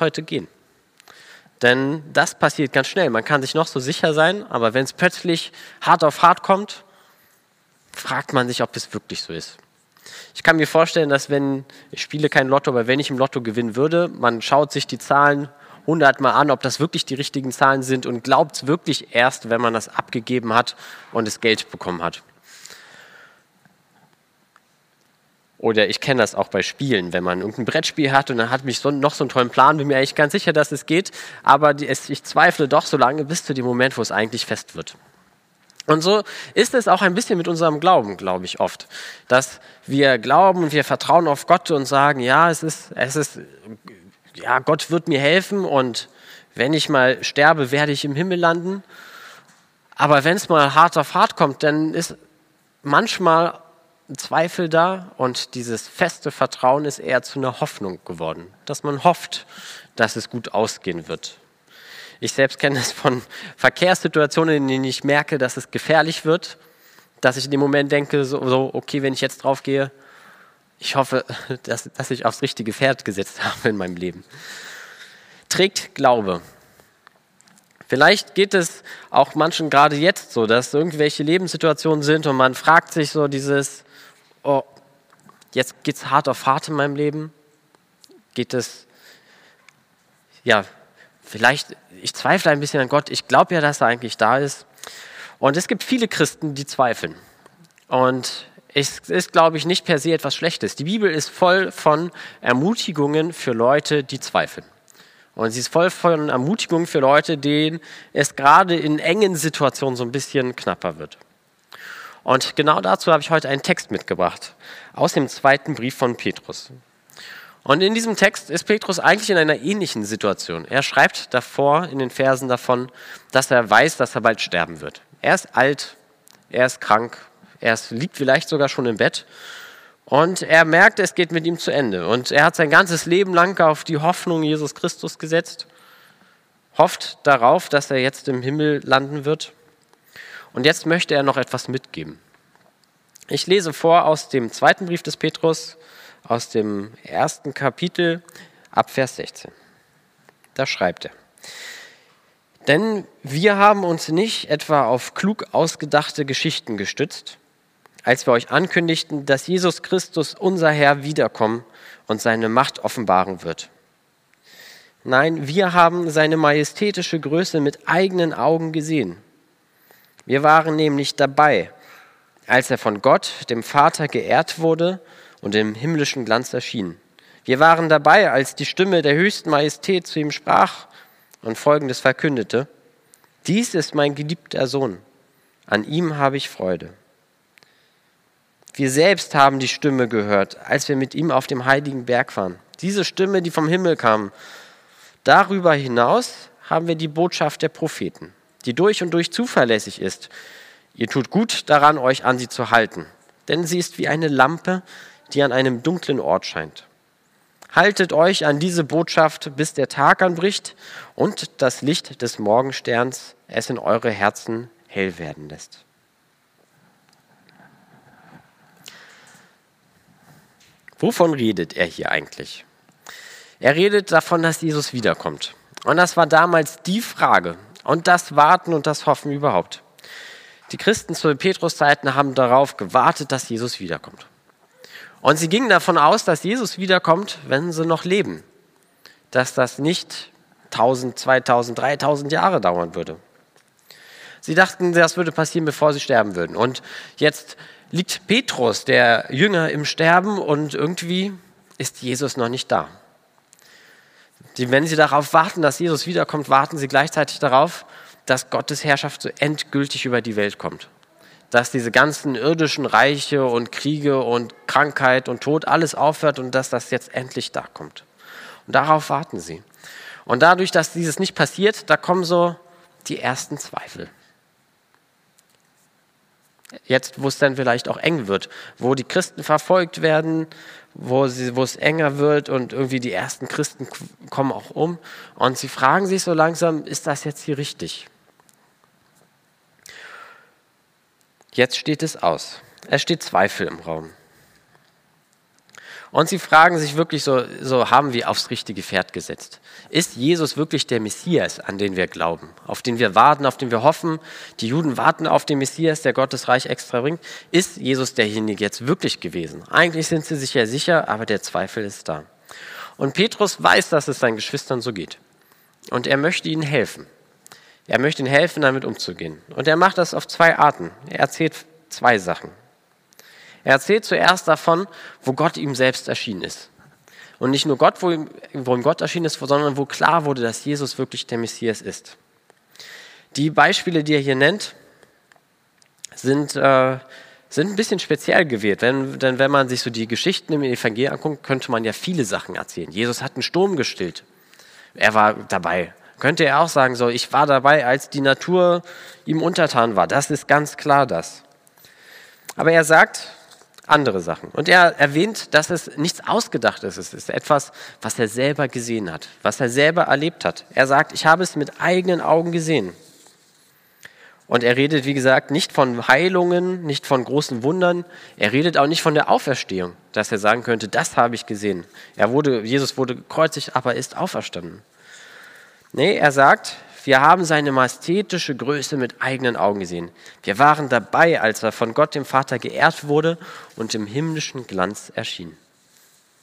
heute gehen. Denn das passiert ganz schnell. Man kann sich noch so sicher sein, aber wenn es plötzlich hart auf hart kommt, fragt man sich, ob es wirklich so ist. Ich kann mir vorstellen, dass wenn, ich spiele kein Lotto, aber wenn ich im Lotto gewinnen würde, man schaut sich die Zahlen hundertmal an, ob das wirklich die richtigen Zahlen sind und glaubt es wirklich erst, wenn man das abgegeben hat und das Geld bekommen hat. Oder ich kenne das auch bei Spielen, wenn man irgendein Brettspiel hat und dann hat mich so, noch so einen tollen Plan, bin mir eigentlich ganz sicher, dass es geht, aber die, es, ich zweifle doch so lange bis zu dem Moment, wo es eigentlich fest wird. Und so ist es auch ein bisschen mit unserem Glauben, glaube ich oft, dass wir glauben und wir vertrauen auf Gott und sagen, ja, es ist, es ist, ja, Gott wird mir helfen und wenn ich mal sterbe, werde ich im Himmel landen. Aber wenn es mal hart auf hart kommt, dann ist manchmal Zweifel da und dieses feste Vertrauen ist eher zu einer Hoffnung geworden, dass man hofft, dass es gut ausgehen wird. Ich selbst kenne es von Verkehrssituationen, in denen ich merke, dass es gefährlich wird, dass ich in dem Moment denke, so, okay, wenn ich jetzt drauf gehe, ich hoffe, dass, dass ich aufs richtige Pferd gesetzt habe in meinem Leben. Trägt Glaube. Vielleicht geht es auch manchen gerade jetzt so, dass irgendwelche Lebenssituationen sind und man fragt sich so dieses, oh, jetzt geht es hart auf hart in meinem Leben? Geht es, ja, vielleicht, ich zweifle ein bisschen an Gott, ich glaube ja, dass er eigentlich da ist. Und es gibt viele Christen, die zweifeln. Und es ist, glaube ich, nicht per se etwas Schlechtes. Die Bibel ist voll von Ermutigungen für Leute, die zweifeln. Und sie ist voll von Ermutigungen für Leute, denen es gerade in engen Situationen so ein bisschen knapper wird. Und genau dazu habe ich heute einen Text mitgebracht aus dem zweiten Brief von Petrus. Und in diesem Text ist Petrus eigentlich in einer ähnlichen Situation. Er schreibt davor in den Versen davon, dass er weiß, dass er bald sterben wird. Er ist alt, er ist krank, er liegt vielleicht sogar schon im Bett und er merkt, es geht mit ihm zu Ende. Und er hat sein ganzes Leben lang auf die Hoffnung Jesus Christus gesetzt, hofft darauf, dass er jetzt im Himmel landen wird und jetzt möchte er noch etwas mitgeben. Ich lese vor aus dem zweiten Brief des Petrus, aus dem ersten Kapitel ab Vers 16. Da schreibt er. Denn wir haben uns nicht etwa auf klug ausgedachte Geschichten gestützt, als wir euch ankündigten, dass Jesus Christus, unser Herr, wiederkommen und seine Macht offenbaren wird. Nein, wir haben seine majestätische Größe mit eigenen Augen gesehen wir waren nämlich dabei, als er von Gott, dem Vater, geehrt wurde und im himmlischen Glanz erschien. Wir waren dabei, als die Stimme der höchsten Majestät zu ihm sprach und folgendes verkündete. Dies ist mein geliebter Sohn, an ihm habe ich Freude. Wir selbst haben die Stimme gehört, als wir mit ihm auf dem heiligen Berg waren. Diese Stimme, die vom Himmel kam. Darüber hinaus haben wir die Botschaft der Propheten die durch und durch zuverlässig ist. Ihr tut gut daran, euch an sie zu halten, denn sie ist wie eine Lampe, die an einem dunklen Ort scheint. Haltet euch an diese Botschaft, bis der Tag anbricht und das Licht des Morgensterns es in eure Herzen hell werden lässt. Wovon redet er hier eigentlich? Er redet davon, dass Jesus wiederkommt. Und das war damals die Frage, und das Warten und das Hoffen überhaupt. Die Christen zu Petrus-Zeiten haben darauf gewartet, dass Jesus wiederkommt. Und sie gingen davon aus, dass Jesus wiederkommt, wenn sie noch leben. Dass das nicht 1000, 2000, 3000 Jahre dauern würde. Sie dachten, das würde passieren, bevor sie sterben würden. Und jetzt liegt Petrus, der Jünger, im Sterben und irgendwie ist Jesus noch nicht da. Die, wenn sie darauf warten, dass Jesus wiederkommt, warten sie gleichzeitig darauf, dass Gottes Herrschaft so endgültig über die Welt kommt. Dass diese ganzen irdischen Reiche und Kriege und Krankheit und Tod alles aufhört und dass das jetzt endlich da kommt. Und darauf warten sie. Und dadurch, dass dieses nicht passiert, da kommen so die ersten Zweifel. Jetzt, wo es dann vielleicht auch eng wird, wo die Christen verfolgt werden, wo, sie, wo es enger wird und irgendwie die ersten Christen kommen auch um und sie fragen sich so langsam, ist das jetzt hier richtig? Jetzt steht es aus. Es steht Zweifel im Raum. Und sie fragen sich wirklich so, so haben wir aufs richtige Pferd gesetzt? Ist Jesus wirklich der Messias, an den wir glauben, auf den wir warten, auf den wir hoffen? Die Juden warten auf den Messias, der Gottes Reich extra bringt. Ist Jesus derjenige jetzt wirklich gewesen? Eigentlich sind sie sich ja sicher, aber der Zweifel ist da. Und Petrus weiß, dass es seinen Geschwistern so geht. Und er möchte ihnen helfen. Er möchte ihnen helfen, damit umzugehen. Und er macht das auf zwei Arten. Er erzählt zwei Sachen. Er erzählt zuerst davon, wo Gott ihm selbst erschienen ist. Und nicht nur Gott, wo ihm, wo ihm Gott erschienen ist, sondern wo klar wurde, dass Jesus wirklich der Messias ist. Die Beispiele, die er hier nennt, sind, äh, sind ein bisschen speziell gewählt. Denn, denn wenn man sich so die Geschichten im Evangelium anguckt, könnte man ja viele Sachen erzählen. Jesus hat einen Sturm gestillt. Er war dabei. Könnte er auch sagen, so, ich war dabei, als die Natur ihm untertan war. Das ist ganz klar das. Aber er sagt, andere Sachen. Und er erwähnt, dass es nichts Ausgedachtes ist. Es ist etwas, was er selber gesehen hat, was er selber erlebt hat. Er sagt, ich habe es mit eigenen Augen gesehen. Und er redet, wie gesagt, nicht von Heilungen, nicht von großen Wundern. Er redet auch nicht von der Auferstehung, dass er sagen könnte, das habe ich gesehen. Er wurde, Jesus wurde gekreuzigt, aber ist auferstanden. Nee, er sagt, wir haben seine majestätische Größe mit eigenen Augen gesehen. Wir waren dabei, als er von Gott dem Vater geehrt wurde und im himmlischen Glanz erschien.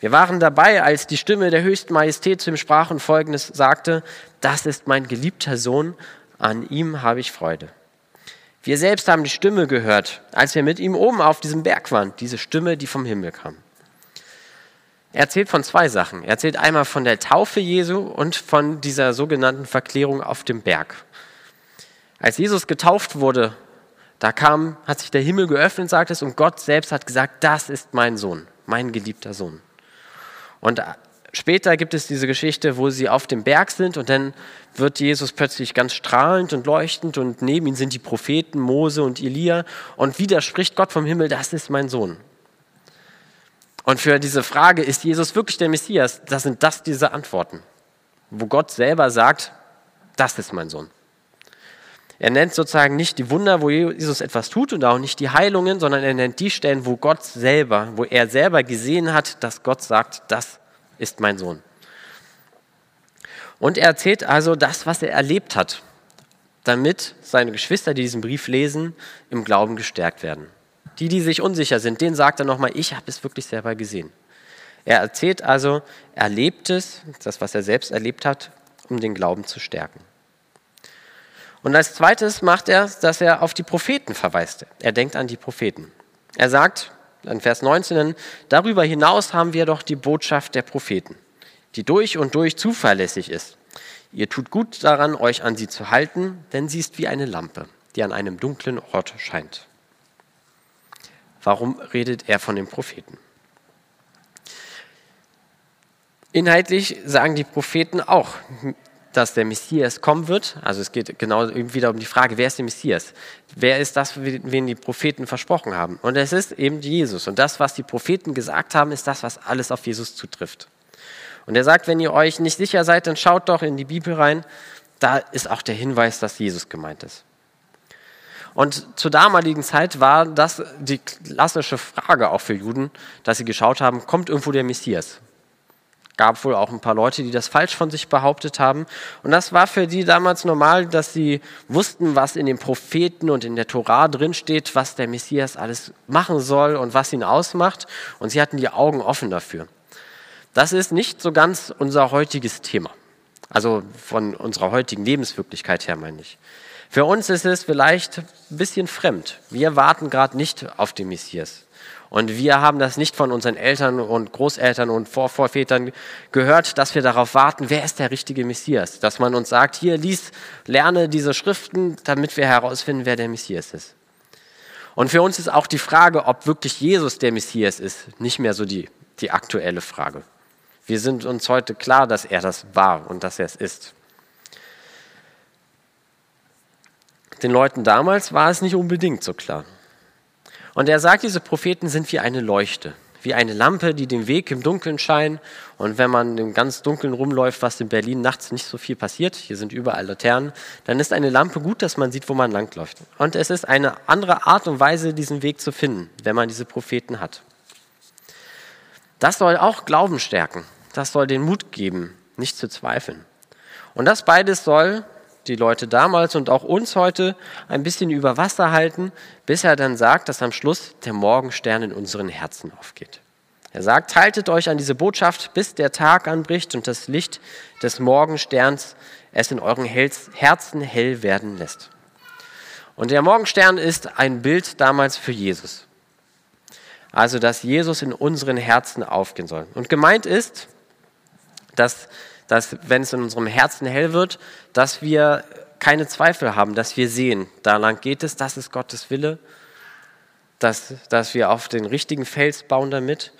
Wir waren dabei, als die Stimme der höchsten Majestät zu ihm sprach und folgendes sagte, das ist mein geliebter Sohn, an ihm habe ich Freude. Wir selbst haben die Stimme gehört, als wir mit ihm oben auf diesem Berg waren, diese Stimme, die vom Himmel kam. Er erzählt von zwei Sachen. Er erzählt einmal von der Taufe Jesu und von dieser sogenannten Verklärung auf dem Berg. Als Jesus getauft wurde, da kam, hat sich der Himmel geöffnet, sagt es, und Gott selbst hat gesagt, das ist mein Sohn, mein geliebter Sohn. Und später gibt es diese Geschichte, wo sie auf dem Berg sind und dann wird Jesus plötzlich ganz strahlend und leuchtend und neben ihm sind die Propheten Mose und Elia und wieder spricht Gott vom Himmel, das ist mein Sohn. Und für diese Frage, ist Jesus wirklich der Messias, das sind das diese Antworten, wo Gott selber sagt, das ist mein Sohn. Er nennt sozusagen nicht die Wunder, wo Jesus etwas tut und auch nicht die Heilungen, sondern er nennt die Stellen, wo Gott selber, wo er selber gesehen hat, dass Gott sagt, das ist mein Sohn. Und er erzählt also das, was er erlebt hat, damit seine Geschwister, die diesen Brief lesen, im Glauben gestärkt werden. Die, die sich unsicher sind, denen sagt er nochmal, ich habe es wirklich selber gesehen. Er erzählt also, er lebt es, das, was er selbst erlebt hat, um den Glauben zu stärken. Und als zweites macht er, dass er auf die Propheten verweist. Er denkt an die Propheten. Er sagt in Vers 19, darüber hinaus haben wir doch die Botschaft der Propheten, die durch und durch zuverlässig ist. Ihr tut gut daran, euch an sie zu halten, denn sie ist wie eine Lampe, die an einem dunklen Ort scheint. Warum redet er von den Propheten? Inhaltlich sagen die Propheten auch, dass der Messias kommen wird. Also es geht genau wieder um die Frage, wer ist der Messias? Wer ist das, wen die Propheten versprochen haben? Und es ist eben Jesus. Und das, was die Propheten gesagt haben, ist das, was alles auf Jesus zutrifft. Und er sagt, wenn ihr euch nicht sicher seid, dann schaut doch in die Bibel rein. Da ist auch der Hinweis, dass Jesus gemeint ist. Und zur damaligen Zeit war das die klassische Frage auch für Juden, dass sie geschaut haben, kommt irgendwo der Messias? Gab wohl auch ein paar Leute, die das falsch von sich behauptet haben. Und das war für die damals normal, dass sie wussten, was in den Propheten und in der Tora drinsteht, was der Messias alles machen soll und was ihn ausmacht. Und sie hatten die Augen offen dafür. Das ist nicht so ganz unser heutiges Thema. Also von unserer heutigen Lebenswirklichkeit her meine ich. Für uns ist es vielleicht ein bisschen fremd. Wir warten gerade nicht auf den Messias. Und wir haben das nicht von unseren Eltern und Großeltern und Vorvorvätern gehört, dass wir darauf warten, wer ist der richtige Messias. Dass man uns sagt, hier lies, lerne diese Schriften, damit wir herausfinden, wer der Messias ist. Und für uns ist auch die Frage, ob wirklich Jesus der Messias ist, nicht mehr so die, die aktuelle Frage. Wir sind uns heute klar, dass er das war und dass er es ist. Den Leuten damals war es nicht unbedingt so klar. Und er sagt, diese Propheten sind wie eine Leuchte, wie eine Lampe, die den Weg im Dunkeln scheint. Und wenn man im ganz Dunkeln rumläuft, was in Berlin nachts nicht so viel passiert, hier sind überall Laternen, dann ist eine Lampe gut, dass man sieht, wo man langläuft. Und es ist eine andere Art und Weise, diesen Weg zu finden, wenn man diese Propheten hat. Das soll auch Glauben stärken. Das soll den Mut geben, nicht zu zweifeln. Und das beides soll die Leute damals und auch uns heute ein bisschen über Wasser halten, bis er dann sagt, dass am Schluss der Morgenstern in unseren Herzen aufgeht. Er sagt, haltet euch an diese Botschaft, bis der Tag anbricht und das Licht des Morgensterns es in euren Herzen hell werden lässt. Und der Morgenstern ist ein Bild damals für Jesus. Also, dass Jesus in unseren Herzen aufgehen soll. Und gemeint ist, dass, dass wenn es in unserem Herzen hell wird, dass wir keine Zweifel haben, dass wir sehen, da lang geht es, das ist Gottes Wille, dass, dass wir auf den richtigen Fels bauen damit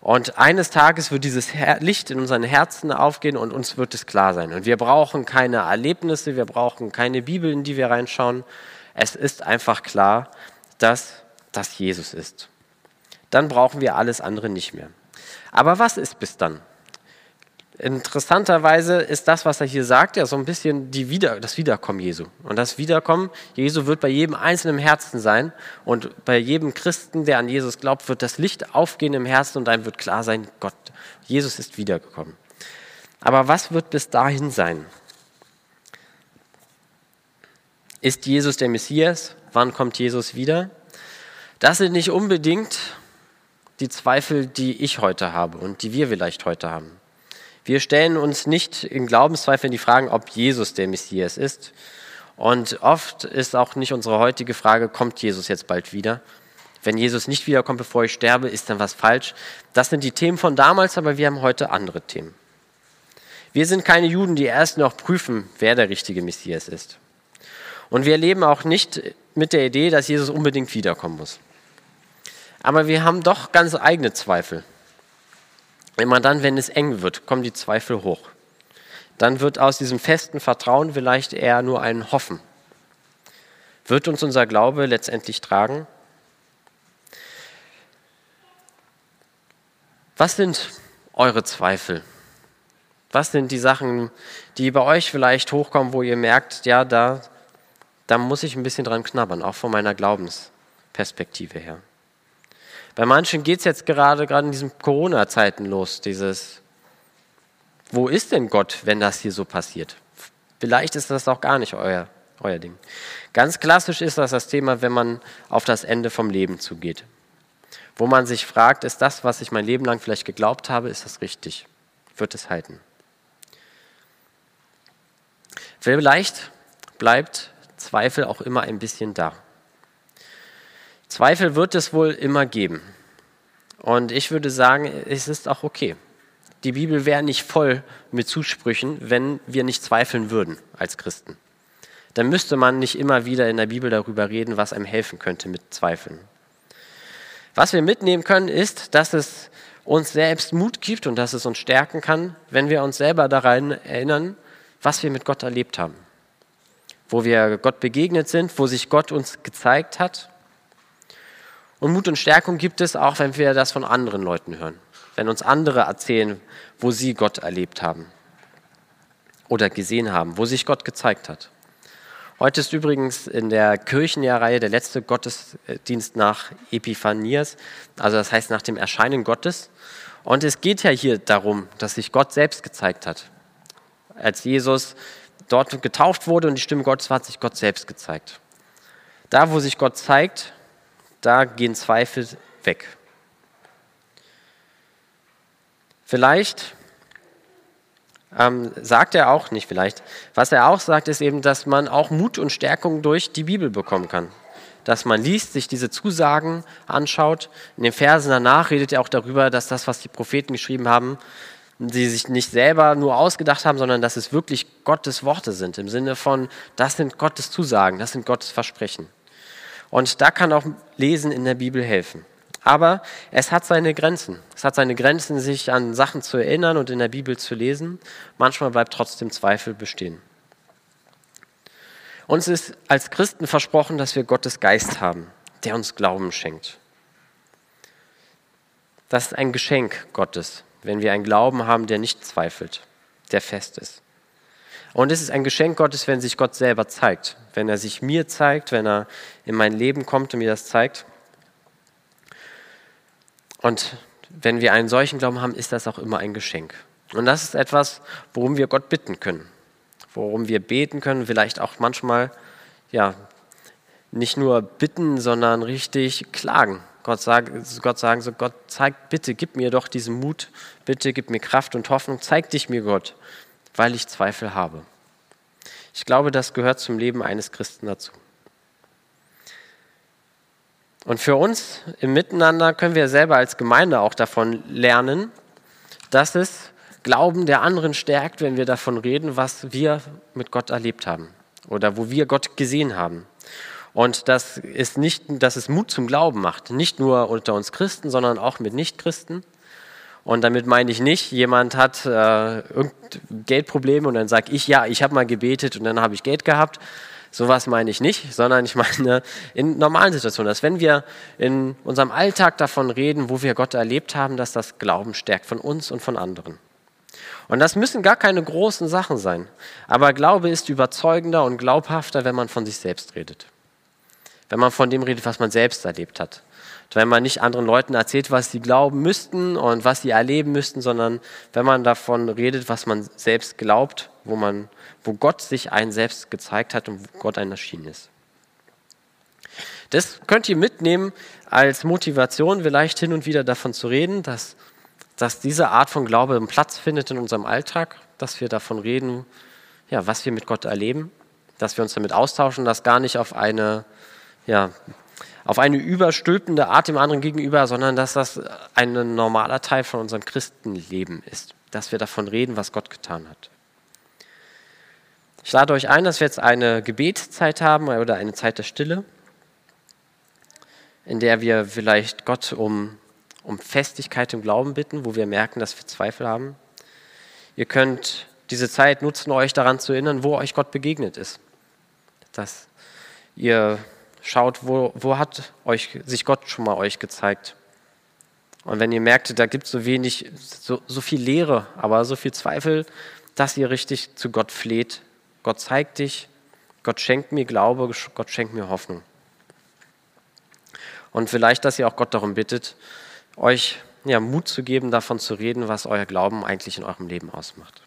und eines Tages wird dieses Licht in unseren Herzen aufgehen und uns wird es klar sein. Und wir brauchen keine Erlebnisse, wir brauchen keine Bibel, in die wir reinschauen. Es ist einfach klar, dass das Jesus ist. Dann brauchen wir alles andere nicht mehr. Aber was ist bis dann? Interessanterweise ist das, was er hier sagt, ja so ein bisschen die Wieder das Wiederkommen Jesu. Und das Wiederkommen Jesu wird bei jedem einzelnen Herzen sein. Und bei jedem Christen, der an Jesus glaubt, wird das Licht aufgehen im Herzen und dann wird klar sein, Gott, Jesus ist wiedergekommen. Aber was wird bis dahin sein? Ist Jesus der Messias? Wann kommt Jesus wieder? Das sind nicht unbedingt die Zweifel, die ich heute habe und die wir vielleicht heute haben. Wir stellen uns nicht in Glaubenszweifeln die Fragen, ob Jesus der Messias ist. Und oft ist auch nicht unsere heutige Frage, kommt Jesus jetzt bald wieder? Wenn Jesus nicht wiederkommt, bevor ich sterbe, ist dann was falsch? Das sind die Themen von damals, aber wir haben heute andere Themen. Wir sind keine Juden, die erst noch prüfen, wer der richtige Messias ist. Und wir leben auch nicht mit der Idee, dass Jesus unbedingt wiederkommen muss. Aber wir haben doch ganz eigene Zweifel. Immer dann, wenn es eng wird, kommen die Zweifel hoch. Dann wird aus diesem festen Vertrauen vielleicht eher nur ein Hoffen. Wird uns unser Glaube letztendlich tragen? Was sind eure Zweifel? Was sind die Sachen, die bei euch vielleicht hochkommen, wo ihr merkt, ja, da, da muss ich ein bisschen dran knabbern, auch von meiner Glaubensperspektive her? Bei manchen geht es jetzt gerade, gerade in diesen Corona-Zeiten los, dieses, wo ist denn Gott, wenn das hier so passiert? Vielleicht ist das auch gar nicht euer, euer Ding. Ganz klassisch ist das das Thema, wenn man auf das Ende vom Leben zugeht. Wo man sich fragt, ist das, was ich mein Leben lang vielleicht geglaubt habe, ist das richtig? Wird es halten? Vielleicht bleibt Zweifel auch immer ein bisschen da. Zweifel wird es wohl immer geben. Und ich würde sagen, es ist auch okay. Die Bibel wäre nicht voll mit Zusprüchen, wenn wir nicht zweifeln würden als Christen. Dann müsste man nicht immer wieder in der Bibel darüber reden, was einem helfen könnte mit Zweifeln. Was wir mitnehmen können, ist, dass es uns selbst Mut gibt und dass es uns stärken kann, wenn wir uns selber daran erinnern, was wir mit Gott erlebt haben. Wo wir Gott begegnet sind, wo sich Gott uns gezeigt hat und Mut und Stärkung gibt es auch, wenn wir das von anderen Leuten hören. Wenn uns andere erzählen, wo sie Gott erlebt haben oder gesehen haben, wo sich Gott gezeigt hat. Heute ist übrigens in der Kirchenjahrreihe der letzte Gottesdienst nach Epiphanias, also das heißt nach dem Erscheinen Gottes. Und es geht ja hier darum, dass sich Gott selbst gezeigt hat. Als Jesus dort getauft wurde und die Stimme Gottes war, hat sich Gott selbst gezeigt. Da, wo sich Gott zeigt, da gehen Zweifel weg. Vielleicht ähm, sagt er auch nicht vielleicht. Was er auch sagt, ist eben, dass man auch Mut und Stärkung durch die Bibel bekommen kann. Dass man liest, sich diese Zusagen anschaut. In den Versen danach redet er auch darüber, dass das, was die Propheten geschrieben haben, sie sich nicht selber nur ausgedacht haben, sondern dass es wirklich Gottes Worte sind. Im Sinne von, das sind Gottes Zusagen, das sind Gottes Versprechen. Und da kann auch Lesen in der Bibel helfen. Aber es hat seine Grenzen. Es hat seine Grenzen, sich an Sachen zu erinnern und in der Bibel zu lesen. Manchmal bleibt trotzdem Zweifel bestehen. Uns ist als Christen versprochen, dass wir Gottes Geist haben, der uns Glauben schenkt. Das ist ein Geschenk Gottes, wenn wir einen Glauben haben, der nicht zweifelt, der fest ist. Und es ist ein Geschenk Gottes, wenn sich Gott selber zeigt, wenn er sich mir zeigt, wenn er in mein Leben kommt und mir das zeigt. Und wenn wir einen solchen Glauben haben, ist das auch immer ein Geschenk. Und das ist etwas, worum wir Gott bitten können, worum wir beten können, vielleicht auch manchmal ja, nicht nur bitten, sondern richtig klagen. Gott, sag, Gott sagen, so Gott, zeig, bitte gib mir doch diesen Mut, bitte gib mir Kraft und Hoffnung, zeig dich mir Gott, weil ich Zweifel habe. Ich glaube, das gehört zum Leben eines Christen dazu. Und für uns im Miteinander können wir selber als Gemeinde auch davon lernen, dass es Glauben der anderen stärkt, wenn wir davon reden, was wir mit Gott erlebt haben oder wo wir Gott gesehen haben. Und das ist nicht, dass es Mut zum Glauben macht, nicht nur unter uns Christen, sondern auch mit Nichtchristen. Und damit meine ich nicht, jemand hat äh, Geldprobleme und dann sage ich, ja, ich habe mal gebetet und dann habe ich Geld gehabt. Sowas meine ich nicht, sondern ich meine in normalen Situationen, dass wenn wir in unserem Alltag davon reden, wo wir Gott erlebt haben, dass das Glauben stärkt von uns und von anderen. Und das müssen gar keine großen Sachen sein. Aber Glaube ist überzeugender und glaubhafter, wenn man von sich selbst redet wenn man von dem redet, was man selbst erlebt hat. Wenn man nicht anderen Leuten erzählt, was sie glauben müssten und was sie erleben müssten, sondern wenn man davon redet, was man selbst glaubt, wo, man, wo Gott sich einen selbst gezeigt hat und wo Gott einen erschienen ist. Das könnt ihr mitnehmen als Motivation, vielleicht hin und wieder davon zu reden, dass, dass diese Art von Glaube einen Platz findet in unserem Alltag, dass wir davon reden, ja, was wir mit Gott erleben, dass wir uns damit austauschen, das gar nicht auf eine ja, auf eine überstülpende Art dem anderen gegenüber, sondern dass das ein normaler Teil von unserem Christenleben ist, dass wir davon reden, was Gott getan hat. Ich lade euch ein, dass wir jetzt eine Gebetszeit haben oder eine Zeit der Stille, in der wir vielleicht Gott um, um Festigkeit im Glauben bitten, wo wir merken, dass wir Zweifel haben. Ihr könnt diese Zeit nutzen, euch daran zu erinnern, wo euch Gott begegnet ist. Dass ihr Schaut, wo, wo hat euch, sich Gott schon mal euch gezeigt? Und wenn ihr merkt, da gibt es so wenig, so, so viel Leere, aber so viel Zweifel, dass ihr richtig zu Gott fleht. Gott zeigt dich, Gott schenkt mir Glaube, Gott schenkt mir Hoffnung. Und vielleicht, dass ihr auch Gott darum bittet, euch ja, Mut zu geben, davon zu reden, was euer Glauben eigentlich in eurem Leben ausmacht.